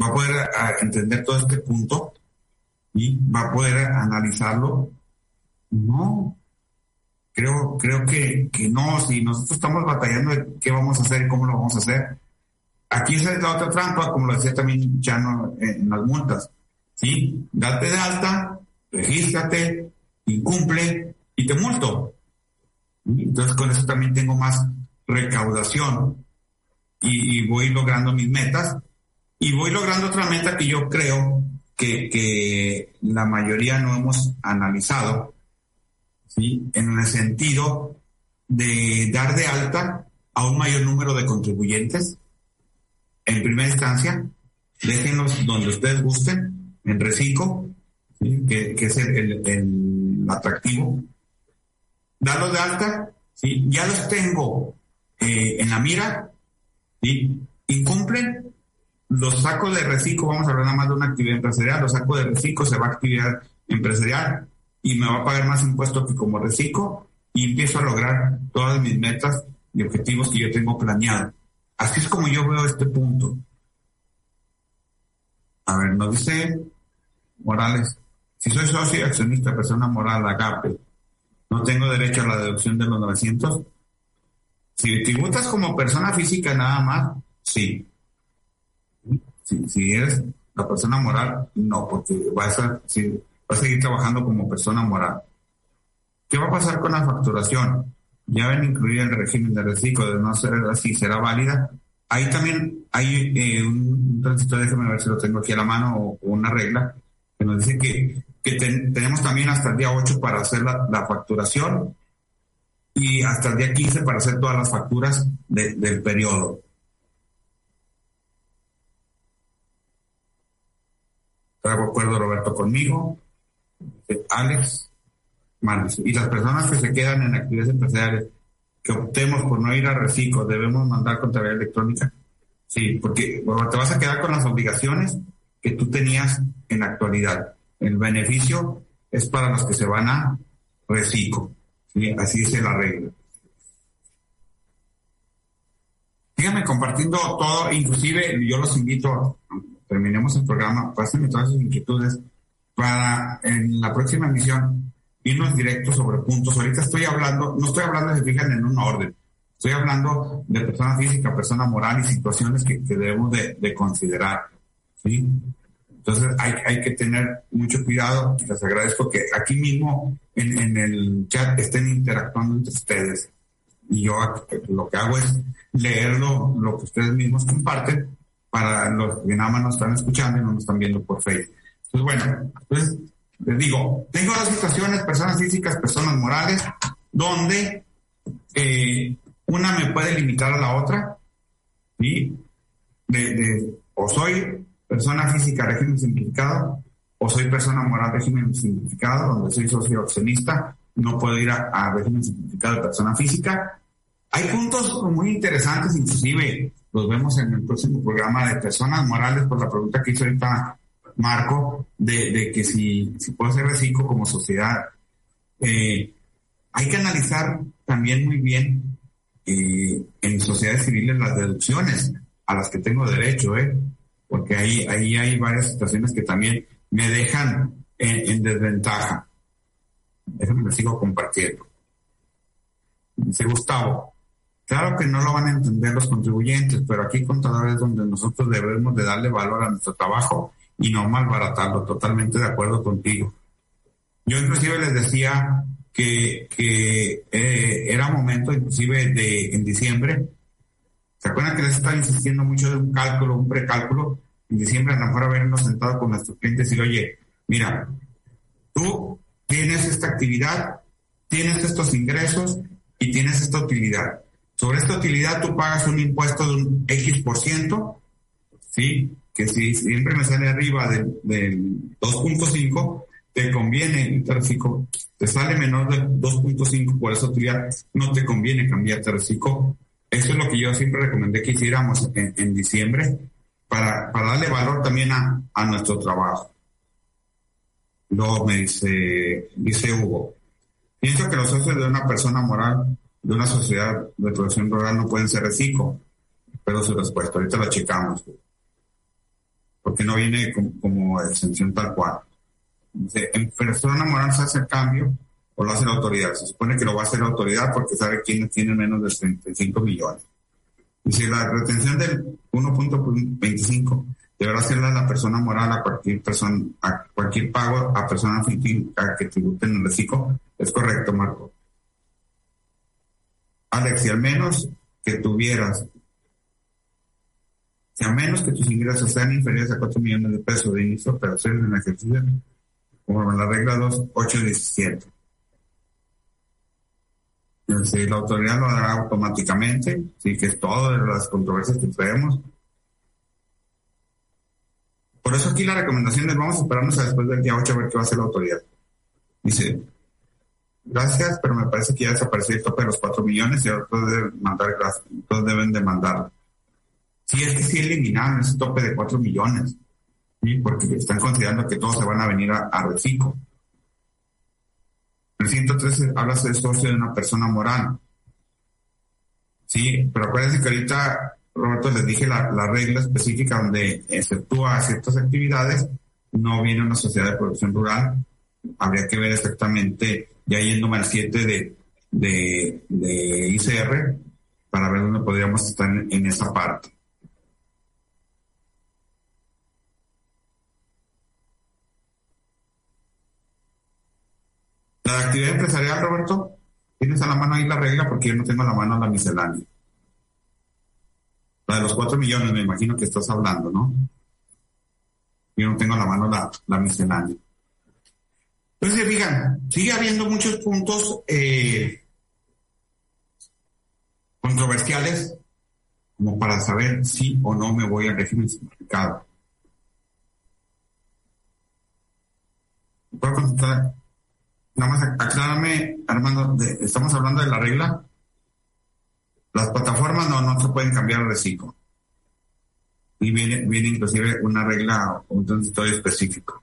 ¿Va a poder entender todo este punto? ¿Y va a poder analizarlo? No. Creo, creo que, que no. Si nosotros estamos batallando de qué vamos a hacer y cómo lo vamos a hacer. Aquí es la otra trampa, como lo decía también Chano en las multas. ¿Sí? Date de alta, regístrate, incumple y te multo. Entonces con eso también tengo más recaudación y, voy logrando mis metas y voy logrando otra meta que yo creo que, que la mayoría no hemos analizado, ¿sí? En el sentido de dar de alta a un mayor número de contribuyentes. En primera instancia, déjenlos donde ustedes gusten, en reciclo, que, es el, atractivo. Darlos de alta, ¿sí? ya los tengo eh, en la mira, ¿sí? incumplen, los saco de reciclo, vamos a hablar nada más de una actividad empresarial, los saco de reciclo, se va a actividad empresarial y me va a pagar más impuestos que como reciclo y empiezo a lograr todas mis metas y objetivos que yo tengo planeado. Así es como yo veo este punto. A ver, nos dice Morales, si soy socio accionista, persona moral, AGAPE, ¿no tengo derecho a la deducción de los 900? Si tributas como persona física nada más, sí. Si, eres la persona moral, no, porque vas a, a seguir trabajando como persona moral. ¿Qué va a pasar con la facturación? ya ven incluir el régimen de reciclo, de no ser así, será válida. Ahí también hay eh, un, tránsito, déjame ver si lo tengo aquí a la mano, o, una regla, que nos dice que, que tenemos también hasta el día 8 para hacer la, facturación y hasta el día 15 para hacer todas las facturas del periodo. ¿Estás de acuerdo, Roberto, conmigo? Eh, Alex. Y las personas que se quedan en actividades empresariales, que optemos por no ir a reciclo, debemos mandar contabilidad electrónica. Sí, porque te vas a quedar con las obligaciones que tú tenías en la actualidad. El beneficio es para los que se van a reciclo. Así dice la regla. Síganme compartiendo todo, inclusive yo los invito, terminemos el programa, pásenme todas sus inquietudes para en la próxima emisión irnos directo sobre puntos. Ahorita estoy hablando, no estoy hablando, se fijan, en un orden. Estoy hablando de persona física, persona moral y situaciones que, debemos de, considerar. ¿sí? Entonces hay, hay que tener mucho cuidado. Les agradezco que aquí mismo en, en el chat estén interactuando entre ustedes. Y yo lo que hago es leerlo, lo que ustedes mismos comparten, para los que nada más nos están escuchando y no nos están viendo por Facebook. Entonces, bueno, pues les digo, tengo dos situaciones, personas físicas, personas morales, donde eh, una me puede limitar a la otra, o soy persona física régimen simplificado, o soy persona moral régimen simplificado, donde soy socio accionista, no puedo ir a, régimen simplificado de persona física. Hay puntos muy interesantes, inclusive los vemos en el próximo programa de personas morales, por la pregunta que hizo ahorita Marco, de, que si, si puedo ser reciclo como sociedad. Eh, hay que analizar también muy bien eh, en sociedades civiles las deducciones a las que tengo derecho, ¿eh? porque ahí, ahí hay varias situaciones que también me dejan en, desventaja. Déjenme les sigo compartiendo. Dice Gustavo, claro que no lo van a entender los contribuyentes, pero aquí contadores donde nosotros debemos de darle valor a nuestro trabajo y no malbaratarlo. Totalmente de acuerdo contigo. Yo inclusive les decía que, que eh, era momento inclusive de en diciembre. ¿Se acuerdan que les estaba insistiendo mucho de un cálculo, un precálculo? En diciembre a lo mejor habernos sentado con nuestros clientes y decir, oye, mira, tú tienes esta actividad, tienes estos ingresos y tienes esta utilidad. Sobre esta utilidad tú pagas un impuesto de un X por ciento, ¿sí? Que si siempre me sale arriba del, 2.5, te conviene, te sale menor del 2.5 por esa utilidad, no te conviene cambiarte a reciclo. Eso es lo que yo siempre recomendé que hiciéramos en, diciembre para, para, darle valor también a, a nuestro trabajo. Luego me dice, dice Hugo, pienso que los socios de una persona moral de una sociedad de producción rural no pueden ser reciclo, pero su respuesta, ahorita la checamos porque no viene como, exención tal cual. en persona moral se hace el cambio o lo hace la autoridad. Se supone que lo va a hacer la autoridad porque sabe quiénes tienen menos de 35 millones. Dice, la retención del 1.25 deberá hacerla la persona moral a cualquier persona, a cualquier pago a personas física que tributen el reciclo. Es correcto, Marco. Alex, y al menos que tuvieras si a menos que tus ingresos sean inferiores a 4 millones de pesos de inicio de operaciones en ejercicio, en la regla 2817. Si la autoridad lo hará automáticamente, sí que es todo las controversias que traemos. Por eso aquí la recomendación es vamos a esperarnos a después del día 8 a ver qué va a hacer la autoridad. Dice, gracias, pero me parece que ya desapareció el tope de los 4 millones y ahora deben mandar, todos deben demandar Sí, es que sí eliminaron ese tope de 4 millones, porque están considerando que todos se van a venir a, a reciclo. El 113 habla de socio de una persona moral. Sí, pero acuérdense que ahorita, Roberto, les dije la, regla específica donde exceptúa ciertas actividades, no viene una sociedad de producción rural. Habría que ver exactamente, ya yéndome al 7 de, de, de ICR, para ver dónde podríamos estar en esa parte. La actividad empresarial, Roberto, tienes a la mano ahí la regla porque yo no tengo a la mano la miscelánea. La de los cuatro millones, me imagino que estás hablando, ¿no? Yo no tengo a la mano la, la miscelánea. Entonces, digan, sigue habiendo muchos puntos eh, controversiales como para saber si o no me voy al régimen simplificado. ¿Puedo contestar? Nada más aclárame, Armando, estamos hablando de la regla. Las plataformas no, no se pueden cambiar de reciclo. Y viene, viene inclusive una regla o un transitorio específico,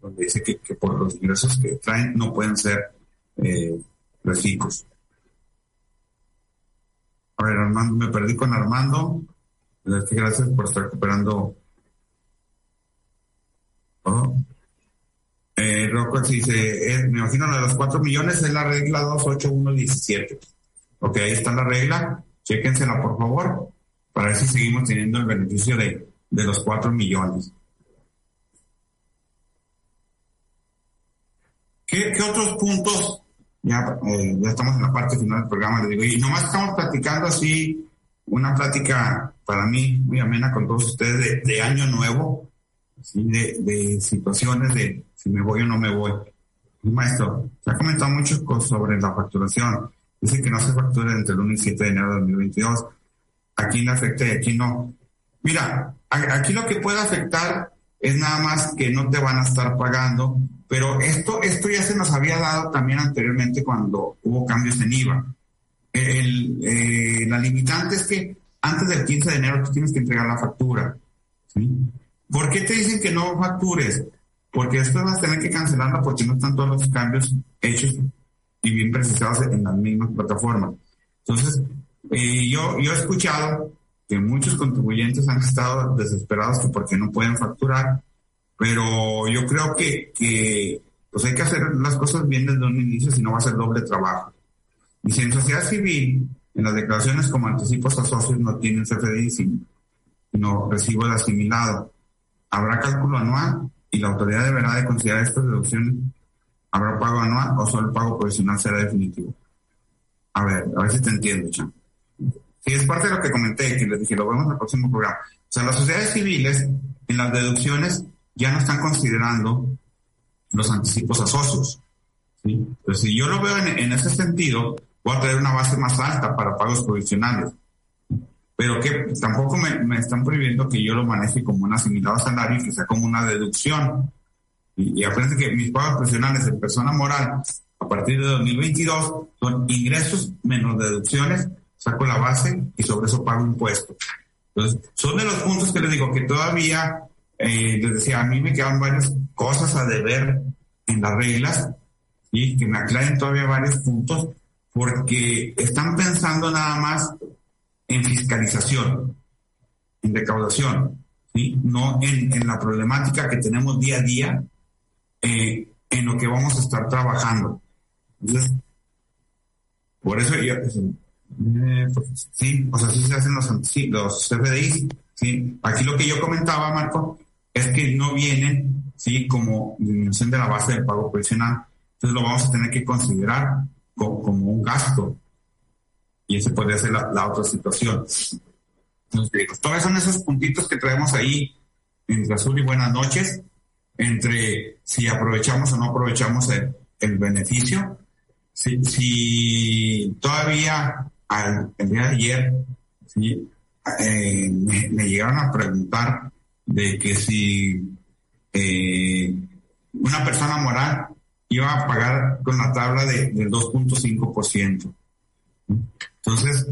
donde dice que, por los ingresos que traen no pueden ser eh, reciclos. A ver, Armando, me perdí con Armando. Gracias por estar recuperando. Oh. Eh, Rocco dice, me imagino la de los 4 millones es la regla 28117. Ok, ahí está la regla. Chéquensela, por favor, para ver si seguimos teniendo el beneficio de, de los 4 millones. ¿Qué, ¿Qué, otros puntos? Ya, eh, ya estamos en la parte final del programa, le digo, y nomás estamos platicando así, una plática para mí muy amena con todos ustedes de, año nuevo, de, de situaciones de si me voy o no me voy. Maestro, se ha comentado mucho sobre la facturación. Dice que no se factura entre el 1 y 7 de enero de 2022. Aquí no afecta y aquí no. Mira, aquí lo que puede afectar es nada más que no te van a estar pagando, pero esto, esto ya se nos había dado también anteriormente cuando hubo cambios en IVA. Eh, la limitante es que antes del 15 de enero tú tienes que entregar la factura. ¿Por qué te dicen que no factures? Porque después vas a tener que cancelarla porque no están todos los cambios hechos y bien precisados en las mismas plataformas. Entonces, eh, yo, yo he escuchado que muchos contribuyentes han estado desesperados que porque no pueden facturar, pero yo creo que, que pues hay que hacer las cosas bien desde un inicio, si no va a ser doble trabajo. Y si en sociedad civil, en las declaraciones como anticipos a socios no tienen CFDI, sino recibo de asimilado, habrá cálculo anual y la autoridad deberá de considerar estas deducciones. ¿Habrá pago anual o solo el pago provisional será definitivo? A ver, a ver si te entiendo, Chan. Sí, es parte de lo que comenté, que les dije, lo vemos en el próximo programa. O sea, las sociedades civiles en las deducciones ya no están considerando los anticipos a socios. Entonces, si yo lo veo en, en ese sentido, voy a tener una base más alta para pagos provisionales pero que tampoco me, están prohibiendo que yo lo maneje como un asimilado salario que sea como una deducción. Y, y que mis pagos profesionales de persona moral a partir de 2022 son ingresos menos deducciones, saco la base y sobre eso pago impuestos. Entonces, son de los puntos que les digo que todavía, eh, les decía, a mí me quedan varias cosas a deber en las reglas y que me aclaren todavía varios puntos porque están pensando nada más en fiscalización, en recaudación, ¿sí? no en, la problemática que tenemos día a día, eh, en lo que vamos a estar trabajando. Por eso yo, eh, pues, sí, o sea, sí se hacen los, sí, los CFDIs, sí. Aquí lo que yo comentaba, Marco, es que no vienen, sí, como disminución de la base del pago provisional. Entonces lo vamos a tener que considerar como un gasto, y ese podría ser la, otra situación. Entonces, todos son esos puntitos que traemos ahí entre azul y buenas noches, entre si aprovechamos o no aprovechamos el, beneficio. Si, todavía al, día de ayer eh, me, llegaron a preguntar de que si eh, una persona moral iba a pagar con la tabla de, del 2.5%. Entonces,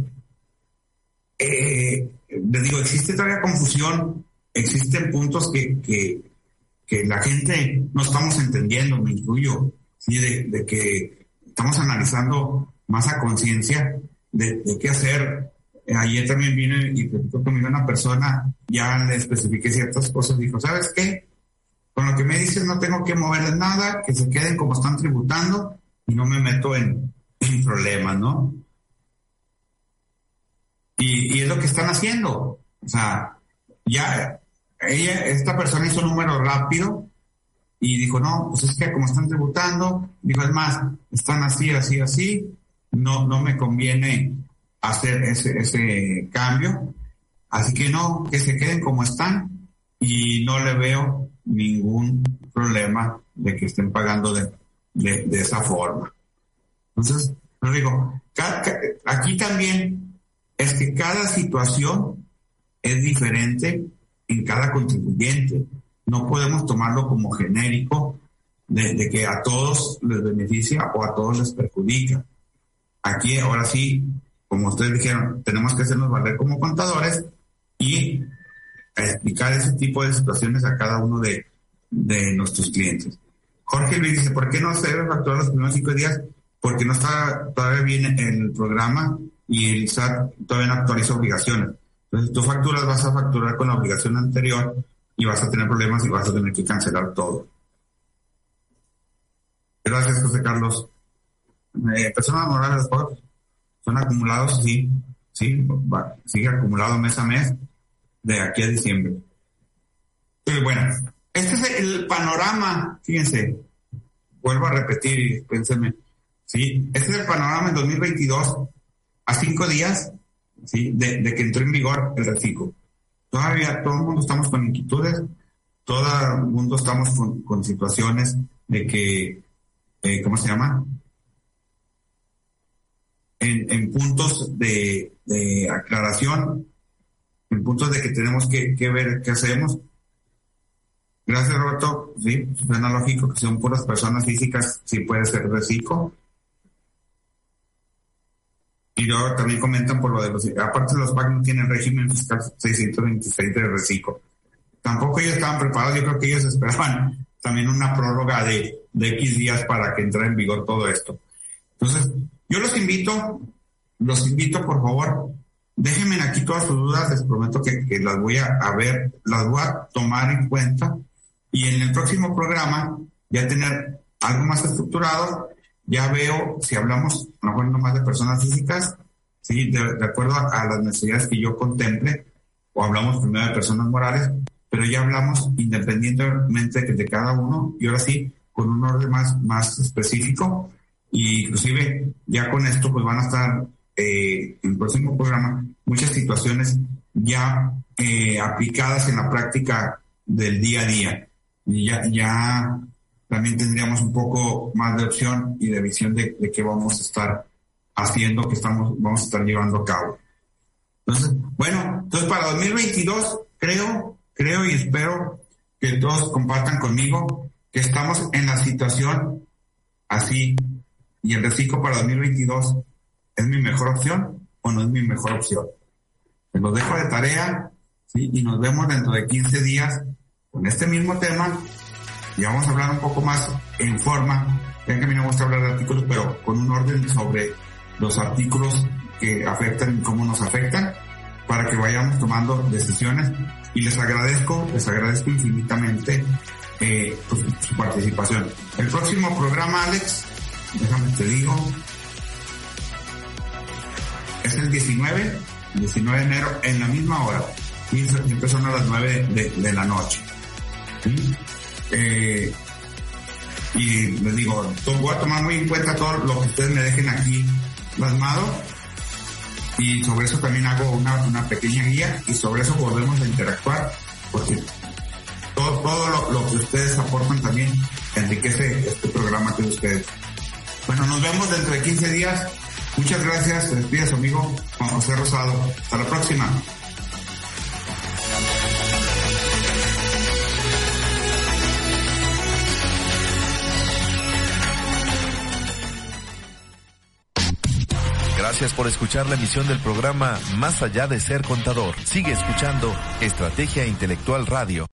eh, les digo, existe todavía confusión, existen puntos que, que, la gente no estamos entendiendo, me incluyo, ¿sí? de, que estamos analizando más a conciencia de, qué hacer. Ayer también vine y platicó conmigo una persona, ya le especifiqué ciertas cosas, dijo, ¿sabes qué? Con lo que me dices no tengo que moverles nada, que se queden como están tributando y no me meto en problemas, ¿no? Y, es lo que están haciendo. O sea, ya ella, esta persona hizo un número rápido y dijo, no, pues es que como están tributando, dijo, es más, están así, así, así, no, no me conviene hacer ese, ese cambio. Así que no, que se queden como están y no le veo ningún problema de que estén pagando de, de, esa forma. Entonces, lo digo, aquí también es que cada situación es diferente en cada contribuyente. No podemos tomarlo como genérico de, que a todos les beneficia o a todos les perjudica. Aquí, ahora sí, como ustedes dijeron, tenemos que hacernos valer como contadores y explicar ese tipo de situaciones a cada uno de, de nuestros clientes. Jorge Luis dice, ¿por qué no se debe facturar los primeros cinco días? Porque no está todavía bien el programa y el SAT todavía no actualiza obligaciones. Entonces, tú facturas, vas a facturar con la obligación anterior y vas a tener problemas y vas a tener que cancelar todo. Gracias, José Carlos. Eh, personas morales son acumulados, sí, sí, sigue acumulado mes a mes de aquí a diciembre. Pero bueno, este es el panorama, fíjense, vuelvo a repetir, pénsenme, sí, este es el panorama en 2022, a cinco días, sí, de, que entró en vigor el reciclo. Todavía todo el mundo estamos con inquietudes, todo el mundo estamos con, situaciones de que, eh, ¿cómo se llama? En, puntos de, aclaración, en puntos de que tenemos que, que ver qué hacemos Gracias, Roberto. Sí, suena lógico que son puras personas físicas, sí puede ser reciclo. Y luego también comentan por lo de los, aparte los PAC no tienen régimen fiscal 626 de reciclo. Tampoco ellos estaban preparados, yo creo que ellos (laughs) esperaban también una prórroga de, de X días para que entre en vigor todo esto. Entonces, yo los invito, los invito por favor, déjenme aquí todas sus dudas, les prometo que, que las voy a, a ver, las voy a tomar en cuenta y en el próximo programa ya tener algo más estructurado, ya veo si hablamos a lo mejor no más de personas físicas, ¿sí? de, acuerdo a, las necesidades que yo contemple, o hablamos primero de personas morales, pero ya hablamos independientemente de cada uno y ahora sí con un orden más, más específico y inclusive ya con esto pues van a estar eh, en el próximo programa muchas situaciones ya eh, aplicadas en la práctica del día a día ya, ya también tendríamos un poco más de opción y de visión de, de qué vamos a estar haciendo, que estamos, vamos a estar llevando a cabo. Entonces, bueno, entonces para 2022 creo, creo y espero que todos compartan conmigo que estamos en la situación así y el reciclo para 2022 es mi mejor opción o no es mi mejor opción. Se los dejo de tarea y nos vemos dentro de 15 días con este mismo tema y vamos a hablar un poco más en forma. Ven que a mí me gusta hablar de artículos, pero con un orden sobre los artículos que afectan y cómo nos afectan para que vayamos tomando decisiones y les agradezco, les agradezco infinitamente eh, pues, su participación. El próximo programa, Alex, déjame te digo, es el 19, 19 de enero, en la misma hora. Y son a las 9 de la noche. Eh, y les digo, voy a tomar muy en cuenta todo lo que ustedes me dejen aquí plasmado y sobre eso también hago una, una pequeña guía y sobre eso volvemos a interactuar porque todo, todo lo, que ustedes aportan también enriquece este programa que ustedes. Bueno, nos vemos dentro de 15 días. Muchas gracias. Despide amigo Juan José Rosado. Hasta la próxima. Gracias por escuchar la emisión del programa Más allá de ser contador. Sigue escuchando Estrategia Intelectual Radio.